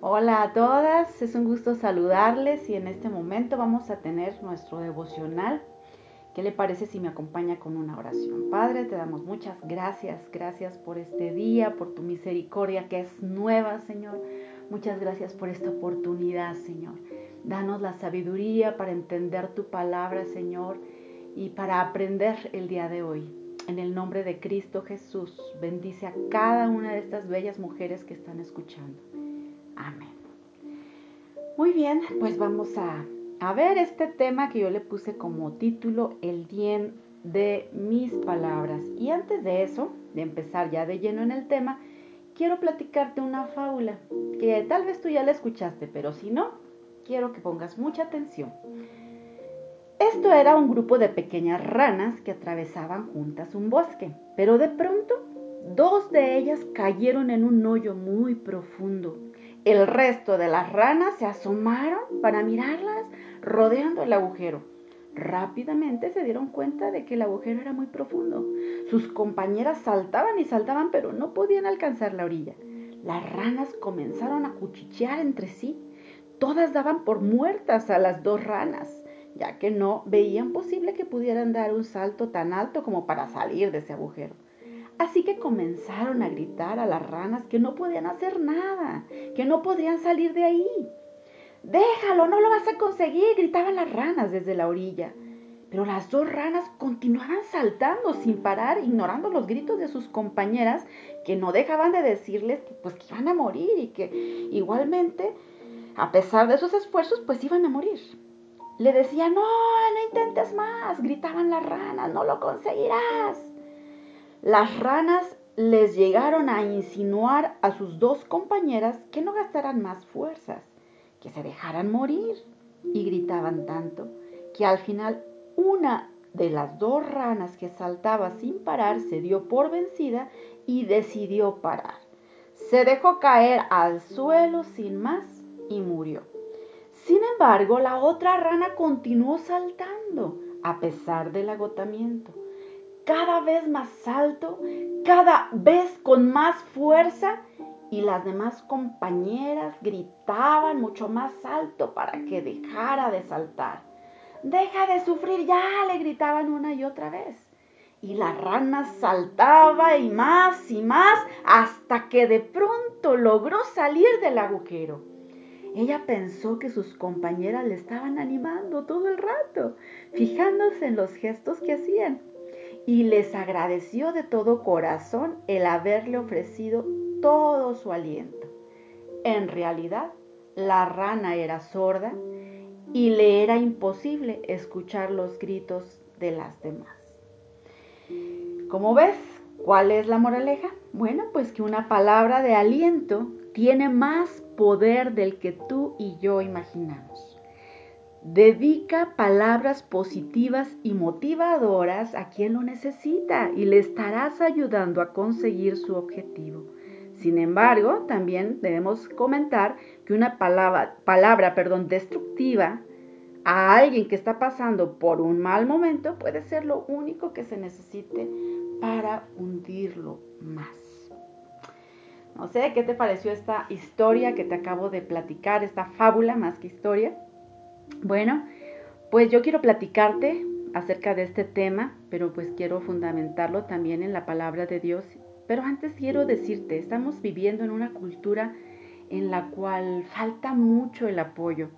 Hola a todas, es un gusto saludarles y en este momento vamos a tener nuestro devocional. ¿Qué le parece si me acompaña con una oración? Padre, te damos muchas gracias, gracias por este día, por tu misericordia que es nueva, Señor. Muchas gracias por esta oportunidad, Señor. Danos la sabiduría para entender tu palabra, Señor, y para aprender el día de hoy. En el nombre de Cristo Jesús, bendice a cada una de estas bellas mujeres que están escuchando. Amén. Muy bien, pues vamos a, ver este tema que yo le puse como título El bien de mis palabras. Y antes de eso, de empezar ya de lleno en el tema, quiero platicarte una fábula que tal vez tú ya la escuchaste, pero si no, quiero que pongas mucha atención. Esto era un grupo de pequeñas ranas que atravesaban juntas un bosque, pero de pronto dos de ellas cayeron en un hoyo muy profundo el resto de las ranas se asomaron para mirarlas rodeando el agujero. Rápidamente se dieron cuenta de que el agujero era muy profundo. Sus compañeras saltaban y saltaban, pero no podían alcanzar la orilla. Las ranas comenzaron a cuchichear entre sí. Todas daban por muertas a las dos ranas, ya que no veían posible que pudieran dar un salto tan alto como para salir de ese agujero. Así que comenzaron a gritar a las ranas que no podían hacer nada, que no podrían salir de ahí. Déjalo, no lo vas a conseguir, gritaban las ranas desde la orilla. Pero las dos ranas continuaban saltando sin parar, ignorando los gritos de sus compañeras, que no dejaban de decirles que, pues, que iban a morir y que igualmente, a pesar de sus esfuerzos, pues iban a morir. Le decían, no, no intentes más, gritaban las ranas, no lo conseguirás. Las ranas les llegaron a insinuar a sus dos compañeras que no gastaran más fuerzas, que se dejaran morir, y gritaban tanto que al final una de las dos ranas que saltaba sin parar se dio por vencida y decidió parar. Se dejó caer al suelo sin más y murió. Sin embargo, la otra rana continuó saltando a pesar del agotamiento cada vez más alto, cada vez con más fuerza y las demás compañeras gritaban mucho más alto para que dejara de saltar. Deja de sufrir ya, le gritaban una y otra vez. Y la rana saltaba y más y más hasta que de pronto logró salir del agujero. Ella pensó que sus compañeras le estaban animando todo el rato, fijándose en los gestos que hacían y les agradeció de todo corazón el haberle ofrecido todo su aliento. En realidad, la rana era sorda y le era imposible escuchar los gritos de las demás. Como ves, ¿cuál es la moraleja? Bueno, pues que una palabra de aliento tiene más poder del que tú y yo imaginamos. Dedica palabras positivas y motivadoras a quien lo necesita y le estarás ayudando a conseguir su objetivo. Sin embargo, también debemos comentar que una palabra, palabra perdón, destructiva a alguien que está pasando por un mal momento puede ser lo único que se necesite para hundirlo más. No sé, ¿qué te pareció esta historia que te acabo de platicar, esta fábula más que historia? Bueno, pues yo quiero platicarte acerca de este tema, pero pues quiero fundamentarlo también en la palabra de Dios. Pero antes quiero decirte, estamos viviendo en una cultura en la cual falta mucho el apoyo.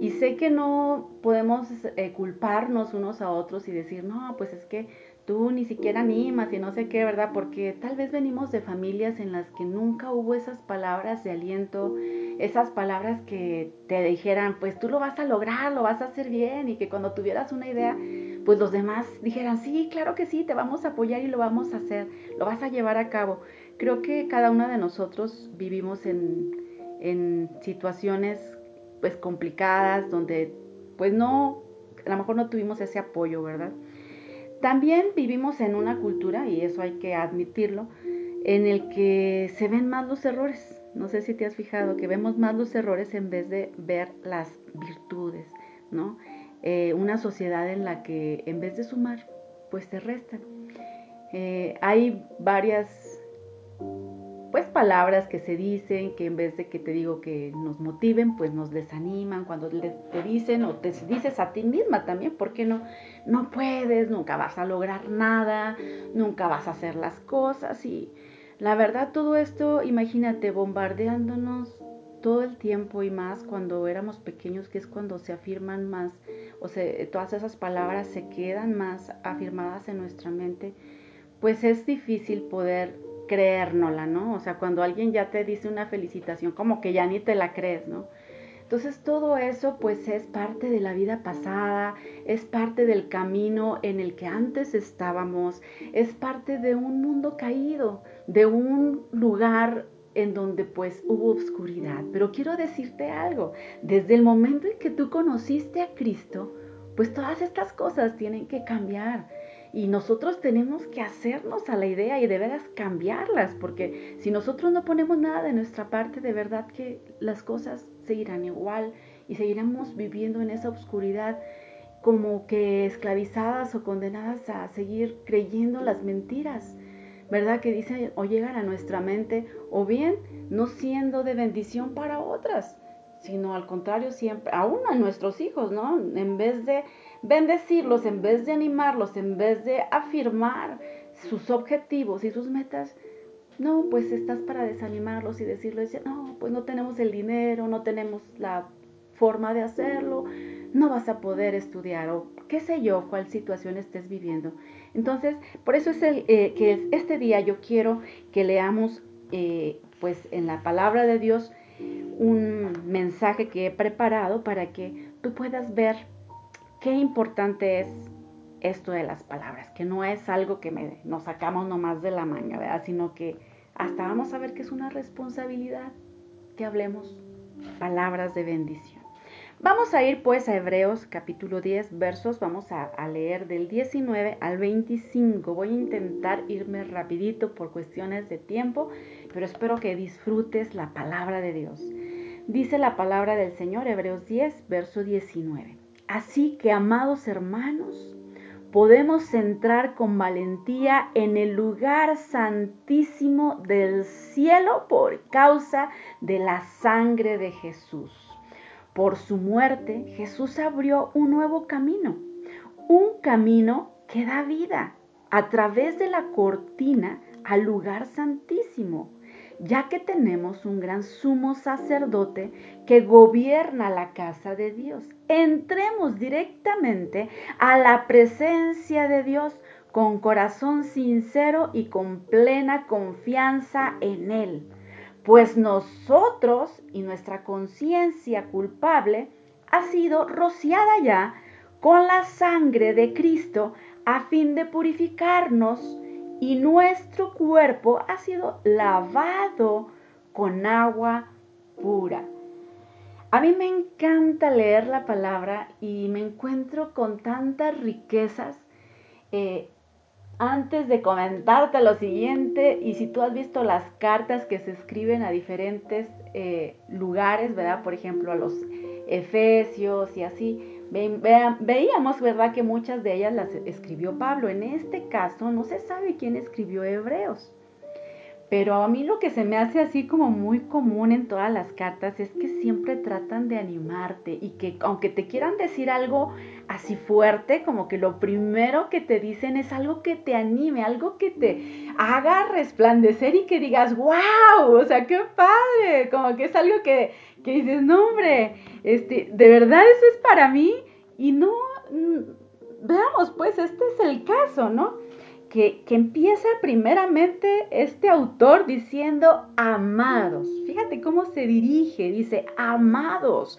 Y sé que no podemos eh, culparnos unos a otros y decir, no, pues es que tú ni siquiera animas y no sé qué, ¿verdad? Porque tal vez venimos de familias en las que nunca hubo esas palabras de aliento, esas palabras que te dijeran, pues tú lo vas a lograr, lo vas a hacer bien y que cuando tuvieras una idea, pues los demás dijeran, sí, claro que sí, te vamos a apoyar y lo vamos a hacer, lo vas a llevar a cabo. Creo que cada uno de nosotros vivimos en, en situaciones pues complicadas donde pues no, a lo mejor no tuvimos ese apoyo, ¿verdad? También vivimos en una cultura, y eso hay que admitirlo, en el que se ven más los errores. No sé si te has fijado que vemos más los errores en vez de ver las virtudes, ¿no? Eh, una sociedad en la que en vez de sumar, pues te restan. Eh, hay varias pues palabras que se dicen, que en vez de que te digo que nos motiven, pues nos desaniman, cuando te dicen o te dices a ti misma también, ¿por qué no? No puedes, nunca vas a lograr nada, nunca vas a hacer las cosas y la verdad todo esto, imagínate, bombardeándonos todo el tiempo y más cuando éramos pequeños, que es cuando se afirman más, o sea, todas esas palabras se quedan más afirmadas en nuestra mente, pues es difícil poder creérnosla, ¿no? O sea, cuando alguien ya te dice una felicitación, como que ya ni te la crees, ¿no? Entonces todo eso pues es parte de la vida pasada, es parte del camino en el que antes estábamos, es parte de un mundo caído, de un lugar en donde pues hubo oscuridad. Pero quiero decirte algo, desde el momento en que tú conociste a Cristo, pues todas estas cosas tienen que cambiar. Y nosotros tenemos que hacernos a la idea y de veras cambiarlas, porque si nosotros no ponemos nada de nuestra parte, de verdad que las cosas seguirán igual y seguiremos viviendo en esa oscuridad como que esclavizadas o condenadas a seguir creyendo las mentiras, ¿verdad? Que dicen o llegan a nuestra mente, o bien no siendo de bendición para otras, sino al contrario siempre, aún a nuestros hijos, ¿no? En vez de bendecirlos, en vez de animarlos, en vez de afirmar sus objetivos y sus metas, no, pues estás para desanimarlos y decirles, no, pues no tenemos el dinero, no tenemos la forma de hacerlo, no vas a poder estudiar o qué sé yo, cuál situación estés viviendo. Entonces, por eso es el, eh, que este día yo quiero que leamos, eh, pues en la palabra de Dios, un mensaje que he preparado para que tú puedas ver qué importante es esto de las palabras, que no es algo que nos sacamos nomás de la manga, ¿verdad? Sino que hasta vamos a ver que es una responsabilidad que hablemos palabras de bendición. Vamos a ir pues a Hebreos capítulo 10 versos, vamos a, a, leer del 19 al 25. Voy a intentar irme rapidito por cuestiones de tiempo, pero espero que disfrutes la palabra de Dios. Dice la palabra del Señor, Hebreos 10, verso 19. Así que, amados hermanos, podemos entrar con valentía en el lugar santísimo del cielo por causa de la sangre de Jesús. Por su muerte, Jesús abrió un nuevo camino, un camino que da vida a través de la cortina al lugar santísimo ya que tenemos un gran sumo sacerdote que gobierna la casa de Dios. Entremos directamente a la presencia de Dios con corazón sincero y con plena confianza en Él, pues nosotros y nuestra conciencia culpable ha sido rociada ya con la sangre de Cristo a fin de purificarnos y nuestro cuerpo ha sido lavado con agua pura. A mí me encanta leer la palabra y me encuentro con tantas riquezas. Eh, antes de comentarte lo siguiente, y si tú has visto las cartas que se escriben a diferentes eh, lugares, ¿verdad? Por ejemplo, a los Efesios y así, veíamos, ¿verdad?, que muchas de ellas las escribió Pablo. En este caso no se sabe quién escribió Hebreos. Pero a mí lo que se me hace así como muy común en todas las cartas es que siempre tratan de animarte y que aunque te quieran decir algo así fuerte, como que lo primero que te dicen es algo que te anime, algo que te haga resplandecer y que digas, wow, o sea, qué padre, como que es algo que, que dices, no hombre, este, de verdad eso es para mí y no, mm, veamos pues, este es el caso, ¿no? Que, empieza primeramente este autor diciendo amados. Fíjate cómo se dirige, dice amados.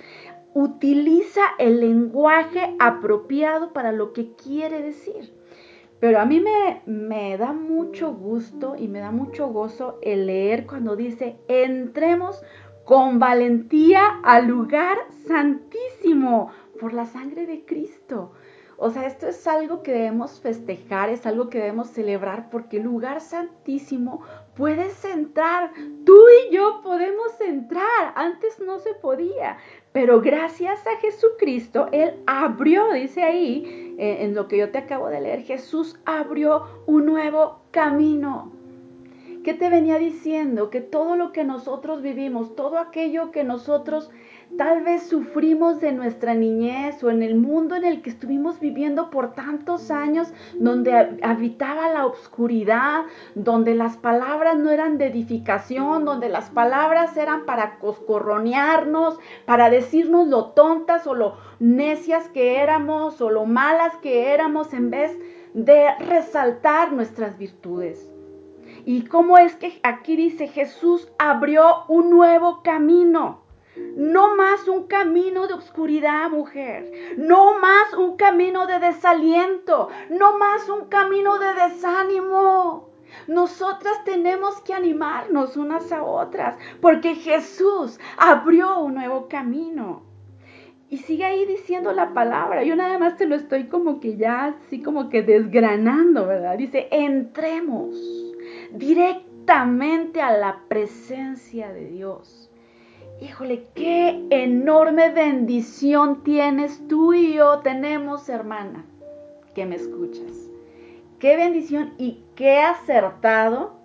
Utiliza el lenguaje apropiado para lo que quiere decir. Pero a mí me, me da mucho gusto y me da mucho gozo el leer cuando dice, entremos con valentía al lugar santísimo por la sangre de Cristo. O sea, esto es algo que debemos festejar, es algo que debemos celebrar porque el lugar santísimo puedes entrar. Tú y yo podemos entrar. Antes no se podía. Pero gracias a Jesucristo, Él abrió, dice ahí, eh, en lo que yo te acabo de leer, Jesús abrió un nuevo camino ¿Qué te venía diciendo? Que todo lo que nosotros vivimos, todo aquello que nosotros tal vez sufrimos de nuestra niñez o en el mundo en el que estuvimos viviendo por tantos años, donde habitaba la oscuridad, donde las palabras no eran de edificación, donde las palabras eran para coscorronearnos, para decirnos lo tontas o lo necias que éramos o lo malas que éramos en vez de resaltar nuestras virtudes. Y cómo es que aquí dice Jesús abrió un nuevo camino. No más un camino de oscuridad, mujer. No más un camino de desaliento. No más un camino de desánimo. Nosotras tenemos que animarnos unas a otras porque Jesús abrió un nuevo camino. Y sigue ahí diciendo la palabra. Yo nada más te lo estoy como que ya así como que desgranando, ¿verdad? Dice, entremos directamente a la presencia de Dios. Híjole, qué enorme bendición tienes tú y yo tenemos, hermana, que me escuchas. Qué bendición y qué acertado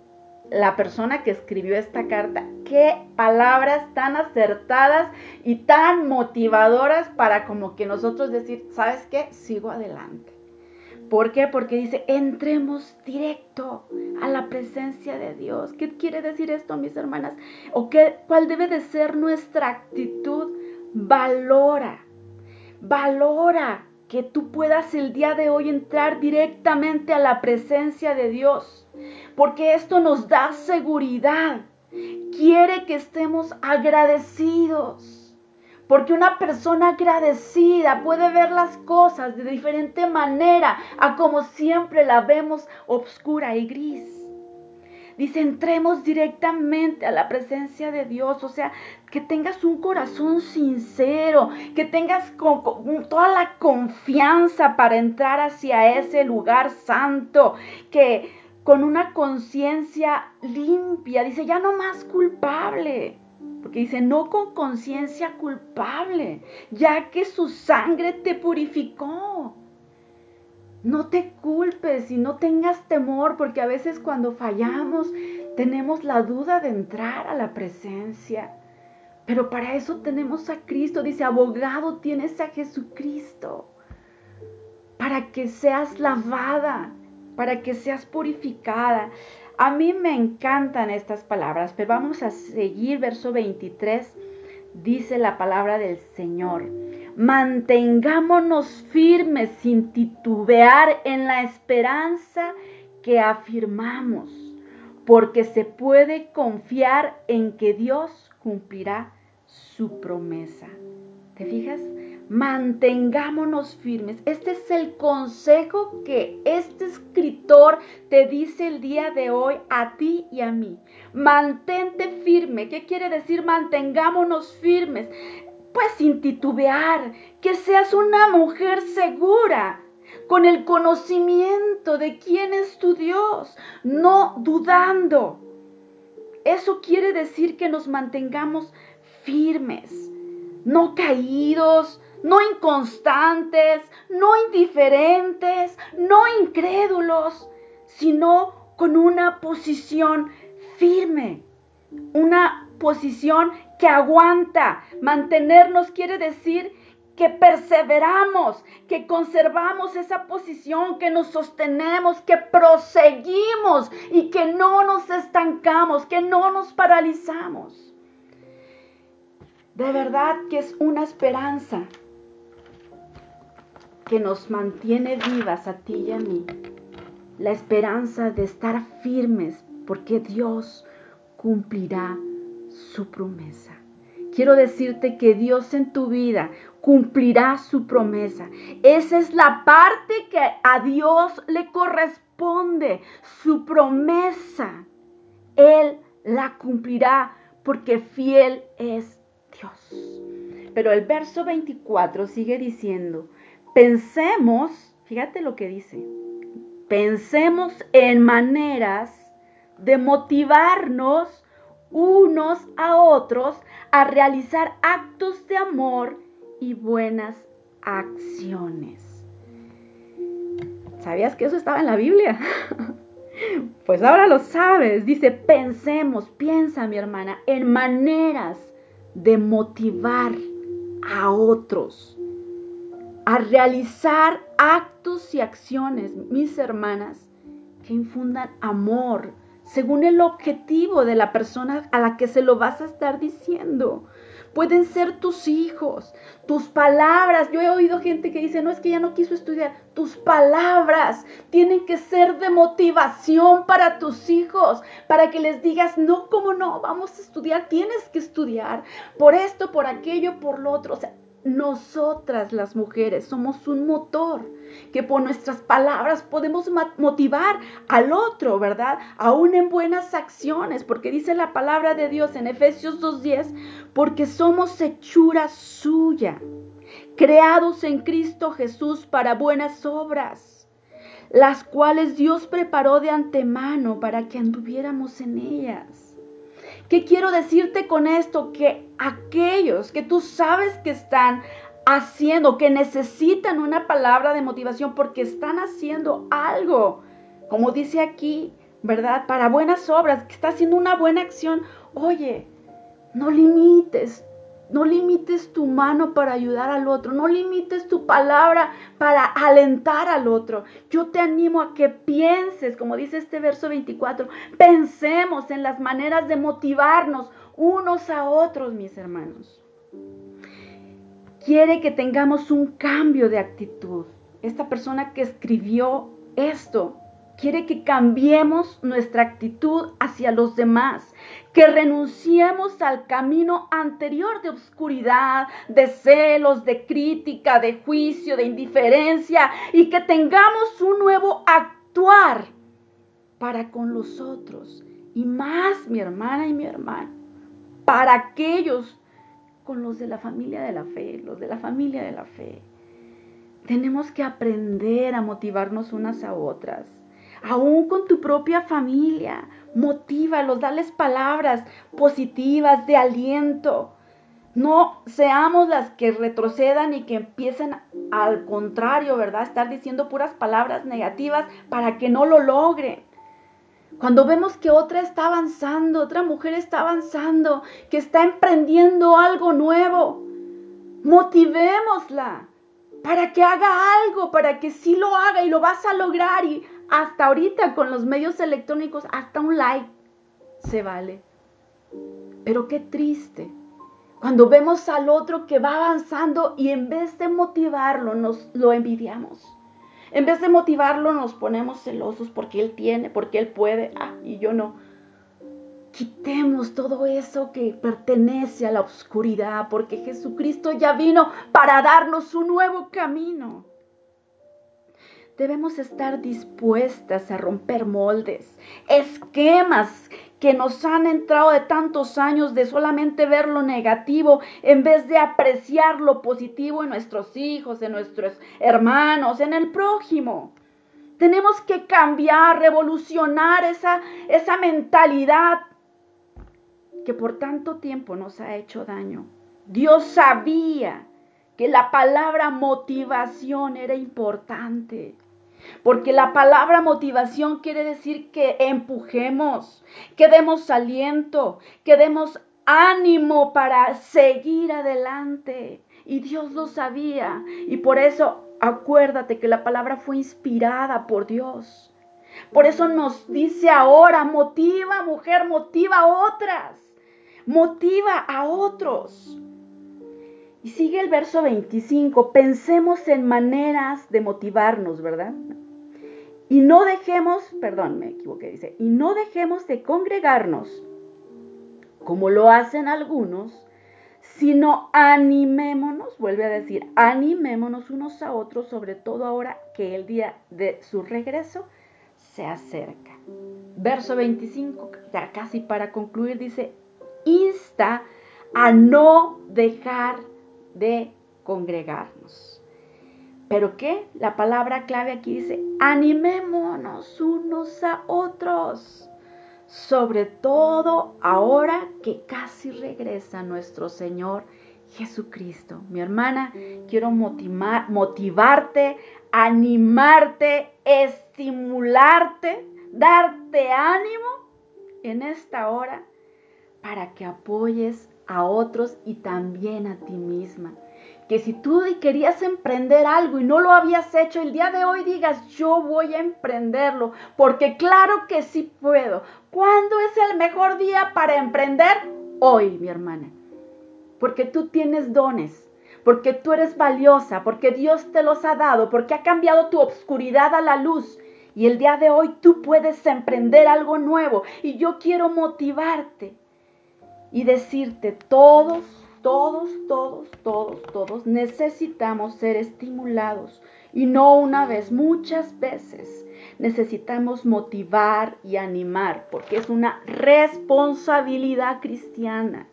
la persona que escribió esta carta. Qué palabras tan acertadas y tan motivadoras para como que nosotros decir, ¿sabes qué? Sigo adelante. ¿Por qué? Porque dice, entremos directo a la presencia de Dios. ¿Qué quiere decir esto, mis hermanas? ¿O qué, cuál debe de ser nuestra actitud? Valora, valora que tú puedas el día de hoy entrar directamente a la presencia de Dios. Porque esto nos da seguridad. Quiere que estemos agradecidos porque una persona agradecida puede ver las cosas de diferente manera a como siempre la vemos oscura y gris. Dice, entremos directamente a la presencia de Dios, o sea, que tengas un corazón sincero, que tengas toda la confianza para entrar hacia ese lugar santo, que con una conciencia limpia, dice, ya no más culpable porque dice, no con conciencia culpable, ya que su sangre te purificó. No te culpes y no tengas temor, porque a veces cuando fallamos tenemos la duda de entrar a la presencia. Pero para eso tenemos a Cristo. Dice, abogado tienes a Jesucristo. Para que seas lavada, para que seas purificada. A mí me encantan estas palabras, pero vamos a seguir verso 23. Dice la palabra del Señor. Mantengámonos firmes sin titubear en la esperanza que afirmamos, porque se puede confiar en que Dios cumplirá su promesa. ¿Te fijas? Mantengámonos firmes. Este es el consejo que este escritor te dice el día de hoy a ti y a mí. Mantente firme. ¿Qué quiere decir mantengámonos firmes? Pues sin titubear, que seas una mujer segura, con el conocimiento de quién es tu Dios, no dudando. Eso quiere decir que nos mantengamos firmes, no caídos, no inconstantes, no indiferentes, no incrédulos, sino con una posición firme, una posición que aguanta. Mantenernos quiere decir que perseveramos, que conservamos esa posición, que nos sostenemos, que proseguimos y que no nos estancamos, que no nos paralizamos. De verdad que es una esperanza que nos mantiene vivas a ti y a mí. La esperanza de estar firmes porque Dios cumplirá su promesa. Quiero decirte que Dios en tu vida cumplirá su promesa. Esa es la parte que a Dios le corresponde, su promesa. Él la cumplirá porque fiel es Dios. Pero el verso 24 sigue diciendo, pensemos, fíjate lo que dice, pensemos en maneras de motivarnos unos a otros a realizar actos de amor y buenas acciones. ¿Sabías que eso estaba en la Biblia? Pues ahora lo sabes. Dice, pensemos, piensa mi hermana, en maneras de motivar a otros a realizar actos y acciones, mis hermanas, que infundan amor, según el objetivo de la persona a la que se lo vas a estar diciendo. Pueden ser tus hijos, tus palabras. Yo he oído gente que dice, no es que ya no quiso estudiar. Tus palabras tienen que ser de motivación para tus hijos, para que les digas, no, ¿cómo no? Vamos a estudiar, tienes que estudiar. Por esto, por aquello, por lo otro. O sea, nosotras las mujeres somos un motor que por nuestras palabras podemos motivar al otro, ¿verdad? Aún en buenas acciones, porque dice la palabra de Dios en Efesios 2.10, porque somos hechura suya, creados en Cristo Jesús para buenas obras, las cuales Dios preparó de antemano para que anduviéramos en ellas. ¿Qué quiero decirte con esto? Que aquellos que tú sabes que están haciendo, que necesitan una palabra de motivación porque están haciendo algo, como dice aquí, ¿verdad? Para buenas obras, que está haciendo una buena acción. Oye, no limites no limites tu mano para ayudar al otro. No limites tu palabra para alentar al otro. Yo te animo a que pienses, como dice este verso 24, pensemos en las maneras de motivarnos unos a otros, mis hermanos. Quiere que tengamos un cambio de actitud. Esta persona que escribió esto quiere que cambiemos nuestra actitud hacia los demás que renunciemos al camino anterior de oscuridad, de celos, de crítica, de juicio, de indiferencia y que tengamos un nuevo actuar para con los otros y más mi hermana y mi hermano, para aquellos con los de la familia de la fe, los de la familia de la fe. Tenemos que aprender a motivarnos unas a otras aún con tu propia familia. Motívalos, dales palabras positivas de aliento. No seamos las que retrocedan y que empiecen al contrario, ¿verdad? Estar diciendo puras palabras negativas para que no lo logren. Cuando vemos que otra está avanzando, otra mujer está avanzando, que está emprendiendo algo nuevo, motivémosla para que haga algo, para que sí lo haga y lo vas a lograr y hasta ahorita con los medios electrónicos, hasta un like se vale. Pero qué triste cuando vemos al otro que va avanzando y en vez de motivarlo nos lo envidiamos. En vez de motivarlo nos ponemos celosos porque él tiene, porque él puede, ah, y yo no. Quitemos todo eso que pertenece a la oscuridad, porque Jesucristo ya vino para darnos un nuevo camino. Debemos estar dispuestas a romper moldes, esquemas que nos han entrado de tantos años de solamente ver lo negativo en vez de apreciar lo positivo en nuestros hijos, en nuestros hermanos, en el prójimo. Tenemos que cambiar, revolucionar esa, esa mentalidad que por tanto tiempo nos ha hecho daño. Dios sabía que la palabra motivación era importante. Porque la palabra motivación quiere decir que empujemos, que demos aliento, que demos ánimo para seguir adelante. Y Dios lo sabía. Y por eso acuérdate que la palabra fue inspirada por Dios. Por eso nos dice ahora, motiva mujer, motiva a otras, motiva a otros. Y sigue el verso 25, pensemos en maneras de motivarnos, ¿verdad? Y no dejemos, perdón, me equivoqué, dice, y no dejemos de congregarnos, como lo hacen algunos, sino animémonos, vuelve a decir, animémonos unos a otros, sobre todo ahora que el día de su regreso se acerca. Verso 25, ya casi para concluir, dice, insta a no dejar de congregarnos. Pero ¿qué? La palabra clave aquí dice, animémonos unos a otros. Sobre todo ahora que casi regresa nuestro Señor Jesucristo. Mi hermana, quiero motivarte, animarte, estimularte darte ánimo en esta hora para que apoyes a otros y también a ti misma. Que si tú querías emprender algo y no lo habías hecho, el día de hoy digas, yo voy a emprenderlo, porque claro que sí puedo. ¿Cuándo es el mejor día para emprender? Hoy, mi hermana. Porque tú tienes dones, porque tú eres valiosa, porque Dios te los ha dado, porque ha cambiado tu obscuridad a la luz. Y el día de hoy tú puedes emprender algo nuevo. Y yo quiero motivarte y decirte, todos, todos, todos, todos, todos necesitamos ser estimulados. Y no una vez, muchas veces necesitamos motivar y animar, porque es una responsabilidad cristiana.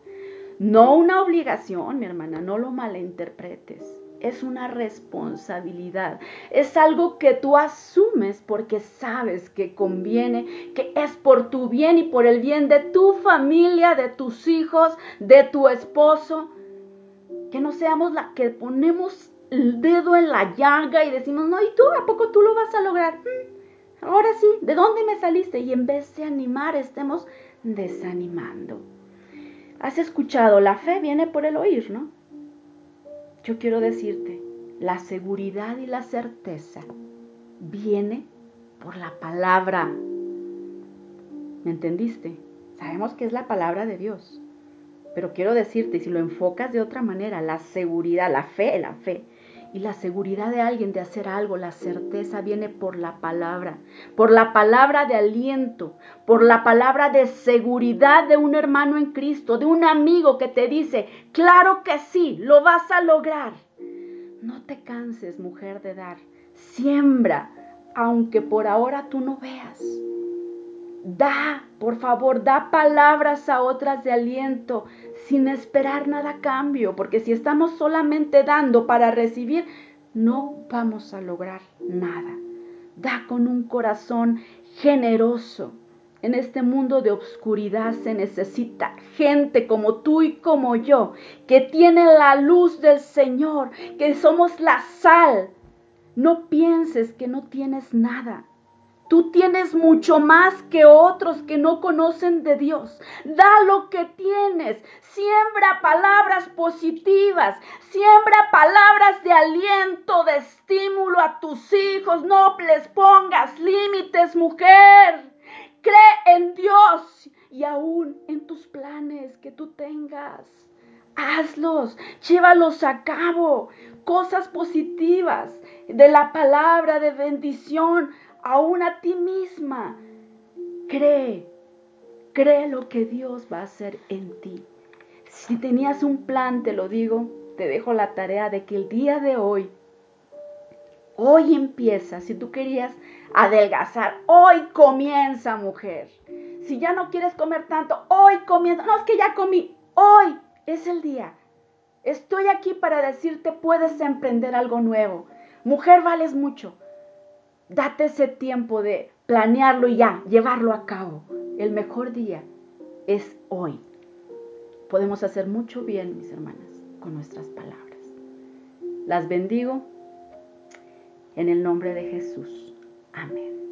No una obligación, mi hermana, no lo malinterpretes. Es una responsabilidad. Es algo que tú asumes porque sabes que conviene, que es por tu bien y por el bien de tu familia, de tus hijos, de tu esposo. Que no seamos la que ponemos el dedo en la llaga y decimos, no, ¿y tú a poco tú lo vas a lograr? Mm, ahora sí, ¿de dónde me saliste? Y en vez de animar, estemos desanimando. Has escuchado, la fe viene por el oír, ¿no? Yo quiero decirte, la seguridad y la certeza viene por la palabra. ¿Me entendiste? Sabemos que es la palabra de Dios. Pero quiero decirte, si lo enfocas de otra manera, la seguridad, la fe, la fe, y la seguridad de alguien de hacer algo, la certeza viene por la palabra, por la palabra de aliento, por la palabra de seguridad de un hermano en Cristo, de un amigo que te dice, claro que sí, lo vas a lograr. No te canses, mujer, de dar. Siembra, aunque por ahora tú no veas. Da, por favor, da palabras a otras de aliento sin esperar nada a cambio, porque si estamos solamente dando para recibir, no vamos a lograr nada. Da con un corazón generoso. En este mundo de obscuridad se necesita gente como tú y como yo, que tiene la luz del Señor, que somos la sal. No pienses que no tienes nada. Tú tienes mucho más que otros que no conocen de Dios. Da lo que tienes. Siembra palabras positivas. Siembra palabras de aliento, de estímulo a tus hijos. No les pongas límites, mujer. Cree en Dios y aún en tus planes que tú tengas. Hazlos, llévalos a cabo. Cosas positivas de la palabra de bendición aún a ti misma. Cree, cree lo que Dios va a hacer en ti. Si tenías un plan, te lo digo, te dejo la tarea de que el día de hoy, hoy empieza, si tú querías adelgazar, hoy comienza, mujer. Si ya no quieres comer tanto, hoy comienza. No, es que ya comí, hoy es el día. Estoy aquí para decirte, puedes emprender algo nuevo. Mujer, vales mucho. Date ese tiempo de planearlo y ya, llevarlo a cabo. El mejor día es hoy. Podemos hacer mucho bien, mis hermanas, con nuestras palabras. Las bendigo en el nombre de Jesús. Amén.